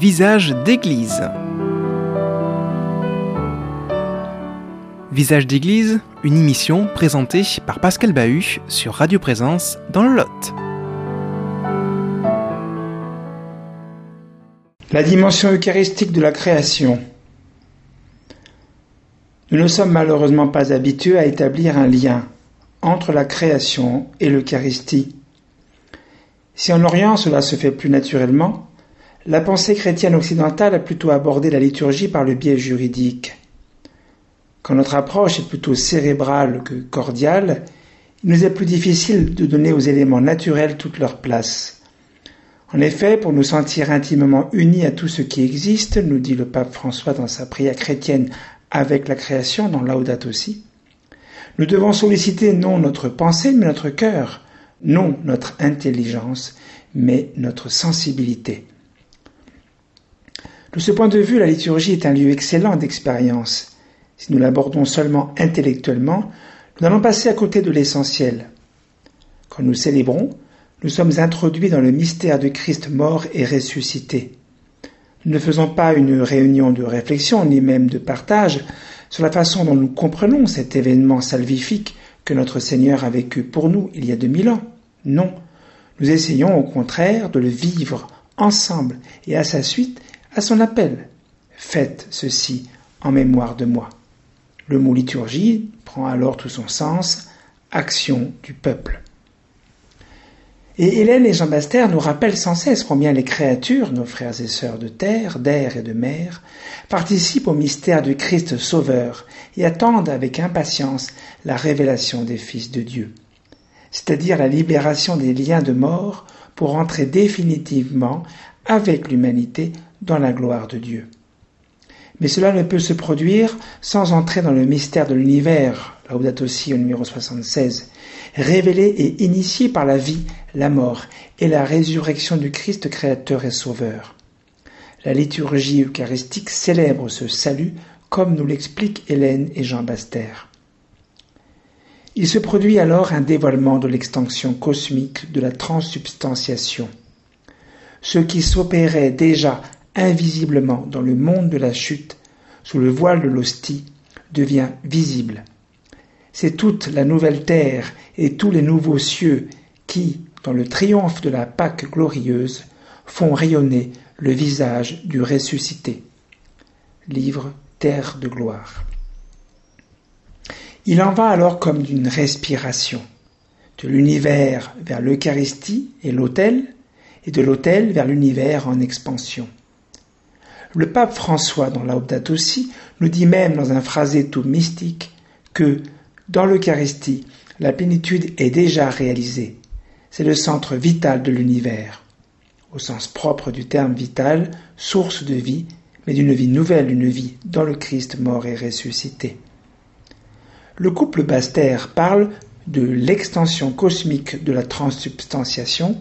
Visage d'église. Visage d'église, une émission présentée par Pascal Bahut sur Radio Présence dans le Lot. La dimension eucharistique de la création. Nous ne sommes malheureusement pas habitués à établir un lien entre la création et l'Eucharistie. Si en Orient cela se fait plus naturellement, la pensée chrétienne occidentale a plutôt abordé la liturgie par le biais juridique. Quand notre approche est plutôt cérébrale que cordiale, il nous est plus difficile de donner aux éléments naturels toute leur place. En effet, pour nous sentir intimement unis à tout ce qui existe, nous dit le pape François dans sa prière chrétienne avec la création, dans Laudato aussi, nous devons solliciter non notre pensée, mais notre cœur, non notre intelligence, mais notre sensibilité. De ce point de vue, la liturgie est un lieu excellent d'expérience. Si nous l'abordons seulement intellectuellement, nous allons passer à côté de l'essentiel. Quand nous célébrons, nous sommes introduits dans le mystère de Christ mort et ressuscité. Nous ne faisons pas une réunion de réflexion ni même de partage sur la façon dont nous comprenons cet événement salvifique que notre Seigneur a vécu pour nous il y a deux mille ans. Non, nous essayons au contraire de le vivre ensemble et à sa suite à son appel. Faites ceci en mémoire de moi. Le mot liturgie prend alors tout son sens, action du peuple. Et Hélène et Jean Baster nous rappellent sans cesse combien les créatures, nos frères et sœurs de terre, d'air et de mer, participent au mystère du Christ Sauveur et attendent avec impatience la révélation des fils de Dieu, c'est-à-dire la libération des liens de mort pour entrer définitivement avec l'humanité dans la gloire de Dieu. Mais cela ne peut se produire sans entrer dans le mystère de l'univers, Laudato aussi au numéro 76, révélé et initié par la vie, la mort et la résurrection du Christ créateur et sauveur. La liturgie eucharistique célèbre ce salut comme nous l'expliquent Hélène et Jean Baster. Il se produit alors un dévoilement de l'extension cosmique de la transsubstantiation. Ce qui s'opérait déjà invisiblement dans le monde de la chute, sous le voile de l'hostie, devient visible. C'est toute la nouvelle terre et tous les nouveaux cieux qui, dans le triomphe de la Pâque glorieuse, font rayonner le visage du ressuscité. Livre Terre de gloire. Il en va alors comme d'une respiration, de l'univers vers l'Eucharistie et l'autel, et de l'autel vers l'univers en expansion. Le pape François, dans Laudato aussi, nous dit même dans un phrasé tout mystique que, dans l'Eucharistie, la plénitude est déjà réalisée. C'est le centre vital de l'univers. Au sens propre du terme vital, source de vie, mais d'une vie nouvelle, une vie dans le Christ mort et ressuscité. Le couple Baster parle de l'extension cosmique de la transsubstantiation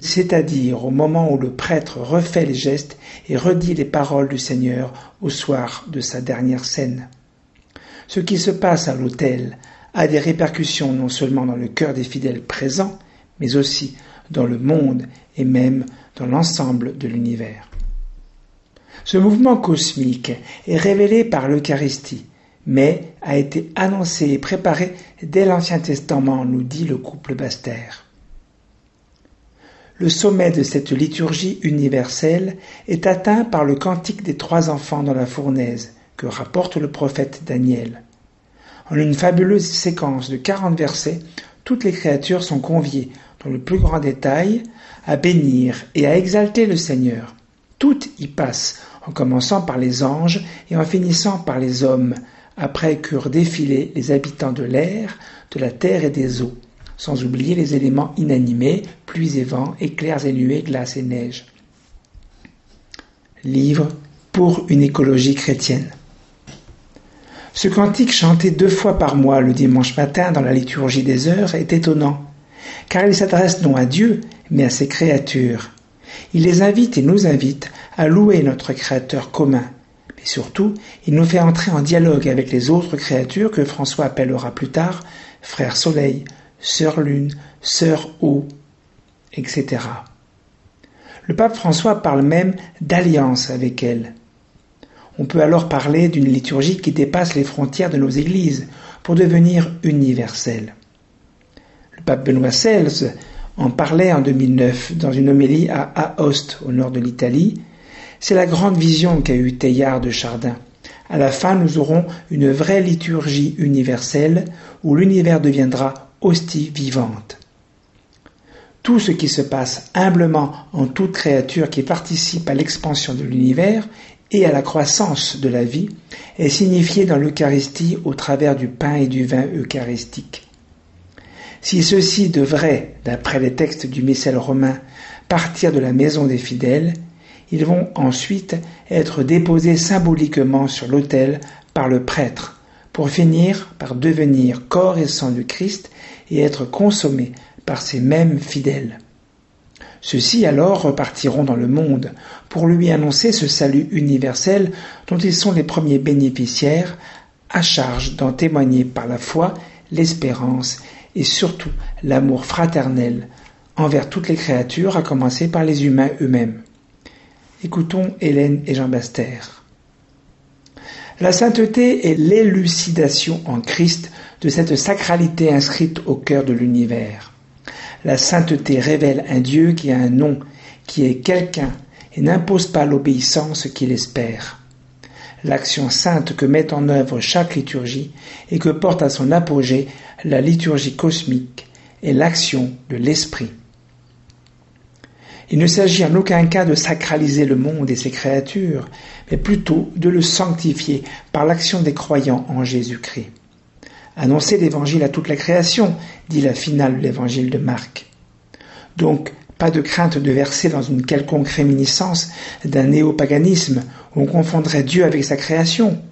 c'est-à-dire au moment où le prêtre refait les gestes et redit les paroles du Seigneur au soir de sa dernière scène. Ce qui se passe à l'autel a des répercussions non seulement dans le cœur des fidèles présents, mais aussi dans le monde et même dans l'ensemble de l'univers. Ce mouvement cosmique est révélé par l'Eucharistie, mais a été annoncé et préparé dès l'Ancien Testament, nous dit le couple Baster. Le sommet de cette liturgie universelle est atteint par le cantique des trois enfants dans la fournaise que rapporte le prophète Daniel. En une fabuleuse séquence de quarante versets, toutes les créatures sont conviées, dans le plus grand détail, à bénir et à exalter le Seigneur. Toutes y passent, en commençant par les anges et en finissant par les hommes, après qu'eurent défilé les habitants de l'air, de la terre et des eaux sans oublier les éléments inanimés, pluie et vent, éclairs et nuées, glace et neige. Livre pour une écologie chrétienne. Ce cantique chanté deux fois par mois le dimanche matin dans la liturgie des heures est étonnant, car il s'adresse non à Dieu, mais à ses créatures. Il les invite et nous invite à louer notre Créateur commun, surtout, il nous fait entrer en dialogue avec les autres créatures que François appellera plus tard frère soleil, sœur lune, sœur eau, etc. Le pape François parle même d'alliance avec elle. On peut alors parler d'une liturgie qui dépasse les frontières de nos églises pour devenir universelle. Le pape Benoît XVI en parlait en 2009 dans une homélie à Aoste, au nord de l'Italie. C'est la grande vision qu'a eue Teilhard de Chardin. À la fin, nous aurons une vraie liturgie universelle où l'univers deviendra hostie vivante. Tout ce qui se passe humblement en toute créature qui participe à l'expansion de l'univers et à la croissance de la vie est signifié dans l'Eucharistie au travers du pain et du vin eucharistique. Si ceci devrait, d'après les textes du missel romain, partir de la maison des fidèles, ils vont ensuite être déposés symboliquement sur l'autel par le prêtre, pour finir par devenir corps et sang du Christ et être consommés par ces mêmes fidèles. Ceux-ci alors repartiront dans le monde pour lui annoncer ce salut universel dont ils sont les premiers bénéficiaires, à charge d'en témoigner par la foi, l'espérance et surtout l'amour fraternel envers toutes les créatures, à commencer par les humains eux-mêmes. Écoutons Hélène et Jean Baster. La sainteté est l'élucidation en Christ de cette sacralité inscrite au cœur de l'univers. La sainteté révèle un Dieu qui a un nom, qui est quelqu'un, et n'impose pas l'obéissance qu'il espère. L'action sainte que met en œuvre chaque liturgie et que porte à son apogée la liturgie cosmique est l'action de l'Esprit. Il ne s'agit en aucun cas de sacraliser le monde et ses créatures, mais plutôt de le sanctifier par l'action des croyants en Jésus-Christ. Annoncer l'évangile à toute la création, dit la finale de l'évangile de Marc. Donc, pas de crainte de verser dans une quelconque réminiscence d'un néopaganisme où on confondrait Dieu avec sa création.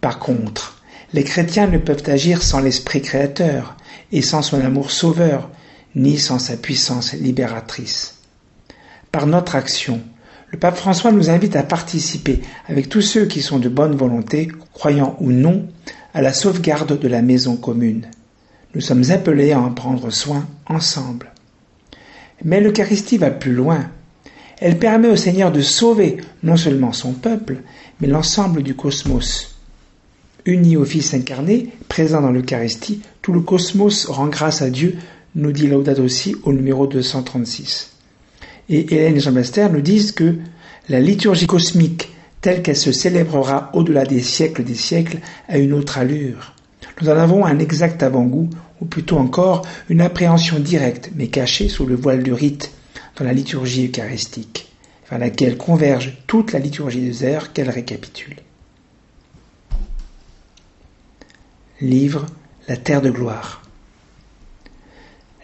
Par contre, les chrétiens ne peuvent agir sans l'esprit créateur et sans son amour sauveur, ni sans sa puissance libératrice. Par notre action, le pape François nous invite à participer avec tous ceux qui sont de bonne volonté, croyants ou non, à la sauvegarde de la maison commune. Nous sommes appelés à en prendre soin ensemble. Mais l'Eucharistie va plus loin. Elle permet au Seigneur de sauver non seulement son peuple, mais l'ensemble du cosmos. Uni au Fils incarné, présent dans l'Eucharistie, tout le cosmos rend grâce à Dieu, nous dit Laudato aussi au numéro 236. Et Hélène et Jean Bester nous disent que la liturgie cosmique telle qu'elle se célébrera au-delà des siècles des siècles, a une autre allure. Nous en avons un exact avant-goût, ou plutôt encore une appréhension directe, mais cachée sous le voile du rite, dans la liturgie eucharistique, vers laquelle converge toute la liturgie des airs qu'elle récapitule. Livre La Terre de gloire.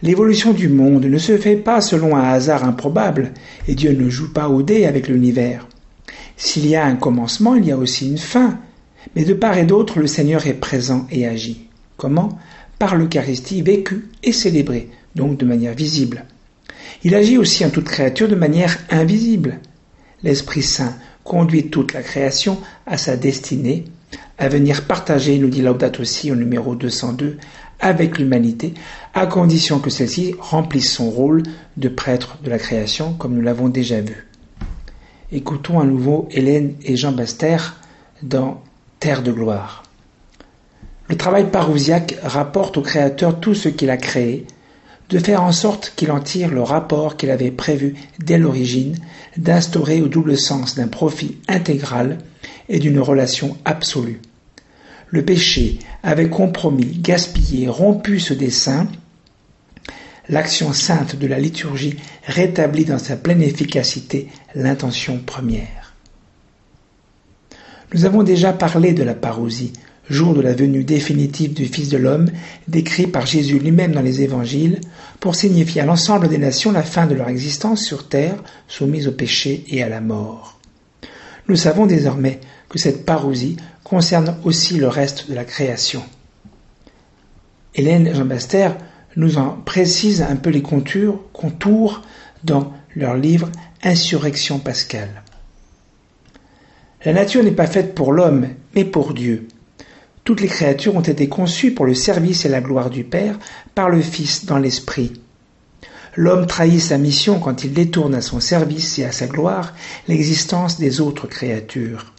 L'évolution du monde ne se fait pas selon un hasard improbable, et Dieu ne joue pas au dé avec l'univers. S'il y a un commencement, il y a aussi une fin. Mais de part et d'autre, le Seigneur est présent et agit. Comment? Par l'Eucharistie vécue et célébrée, donc de manière visible. Il agit aussi en toute créature de manière invisible. L'Esprit Saint conduit toute la création à sa destinée, à venir partager, nous dit Laudato aussi au numéro 202, avec l'humanité, à condition que celle-ci remplisse son rôle de prêtre de la création, comme nous l'avons déjà vu. Écoutons à nouveau Hélène et Jean Baster dans Terre de gloire. Le travail parousiaque rapporte au Créateur tout ce qu'il a créé, de faire en sorte qu'il en tire le rapport qu'il avait prévu dès l'origine, d'instaurer au double sens d'un profit intégral et d'une relation absolue. Le péché avait compromis, gaspillé, rompu ce dessein, l'action sainte de la liturgie rétablit dans sa pleine efficacité l'intention première. Nous avons déjà parlé de la parousie, jour de la venue définitive du Fils de l'homme, décrit par Jésus lui-même dans les évangiles, pour signifier à l'ensemble des nations la fin de leur existence sur terre, soumise au péché et à la mort. Nous savons désormais que cette parousie concerne aussi le reste de la création. Hélène Jean Baster nous en précisent un peu les contours, contours dans leur livre Insurrection pascale. La nature n'est pas faite pour l'homme, mais pour Dieu. Toutes les créatures ont été conçues pour le service et la gloire du Père par le Fils dans l'Esprit. l'homme trahit sa mission quand il détourne à son service et à sa gloire l'existence des autres créatures.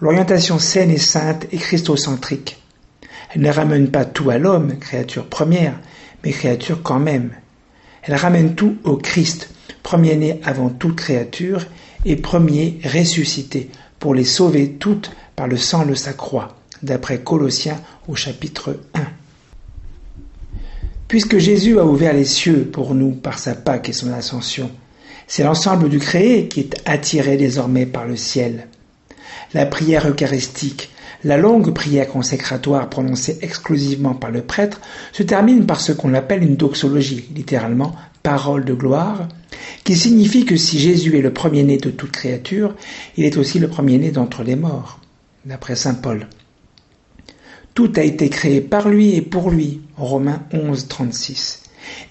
L'orientation saine et sainte est christocentrique. Elle ne ramène pas tout à l'homme, créature première, mais créature quand même. Elle ramène tout au Christ, premier-né avant toute créature et premier ressuscité, pour les sauver toutes par le sang de sa croix, d'après Colossiens au chapitre 1. Puisque Jésus a ouvert les cieux pour nous par sa Pâque et son ascension, c'est l'ensemble du créé qui est attiré désormais par le ciel. La prière eucharistique, la longue prière consécratoire prononcée exclusivement par le prêtre se termine par ce qu'on appelle une doxologie, littéralement parole de gloire, qui signifie que si Jésus est le premier-né de toute créature, il est aussi le premier-né d'entre les morts, d'après Saint Paul. Tout a été créé par lui et pour lui, Romains 11, 36.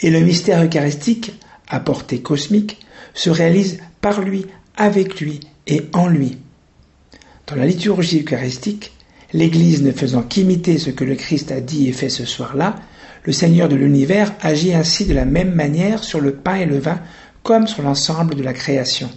Et le mystère eucharistique, à portée cosmique, se réalise par lui, avec lui et en lui. Dans la liturgie eucharistique, l'Église ne faisant qu'imiter ce que le Christ a dit et fait ce soir-là, le Seigneur de l'univers agit ainsi de la même manière sur le pain et le vin comme sur l'ensemble de la création.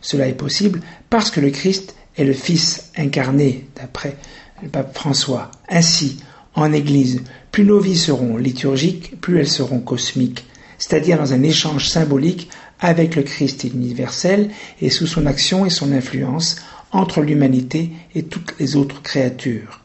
Cela est possible parce que le Christ est le Fils incarné, d'après le pape François. Ainsi, en Église, plus nos vies seront liturgiques, plus elles seront cosmiques, c'est-à-dire dans un échange symbolique avec le Christ universel et sous son action et son influence entre l'humanité et toutes les autres créatures.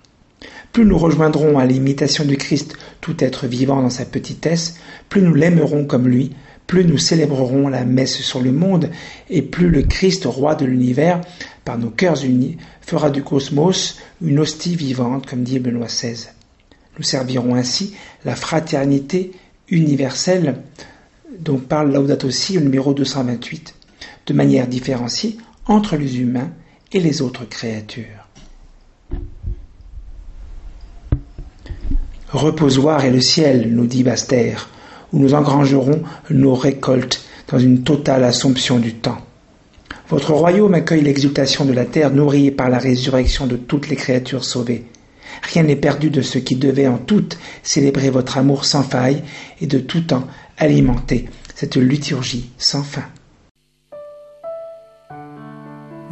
Plus nous rejoindrons à l'imitation du Christ tout être vivant dans sa petitesse, plus nous l'aimerons comme lui, plus nous célébrerons la messe sur le monde, et plus le Christ, roi de l'univers, par nos cœurs unis, fera du cosmos une hostie vivante, comme dit Benoît XVI. Nous servirons ainsi la fraternité universelle dont parle Laudato Si au numéro 228, de manière différenciée entre les humains et les autres créatures. Reposoir est le ciel, nous dit Baster, où nous engrangerons nos récoltes dans une totale assomption du temps. Votre royaume accueille l'exultation de la terre nourrie par la résurrection de toutes les créatures sauvées. Rien n'est perdu de ce qui devait en tout célébrer votre amour sans faille et de tout temps alimenter cette liturgie sans fin.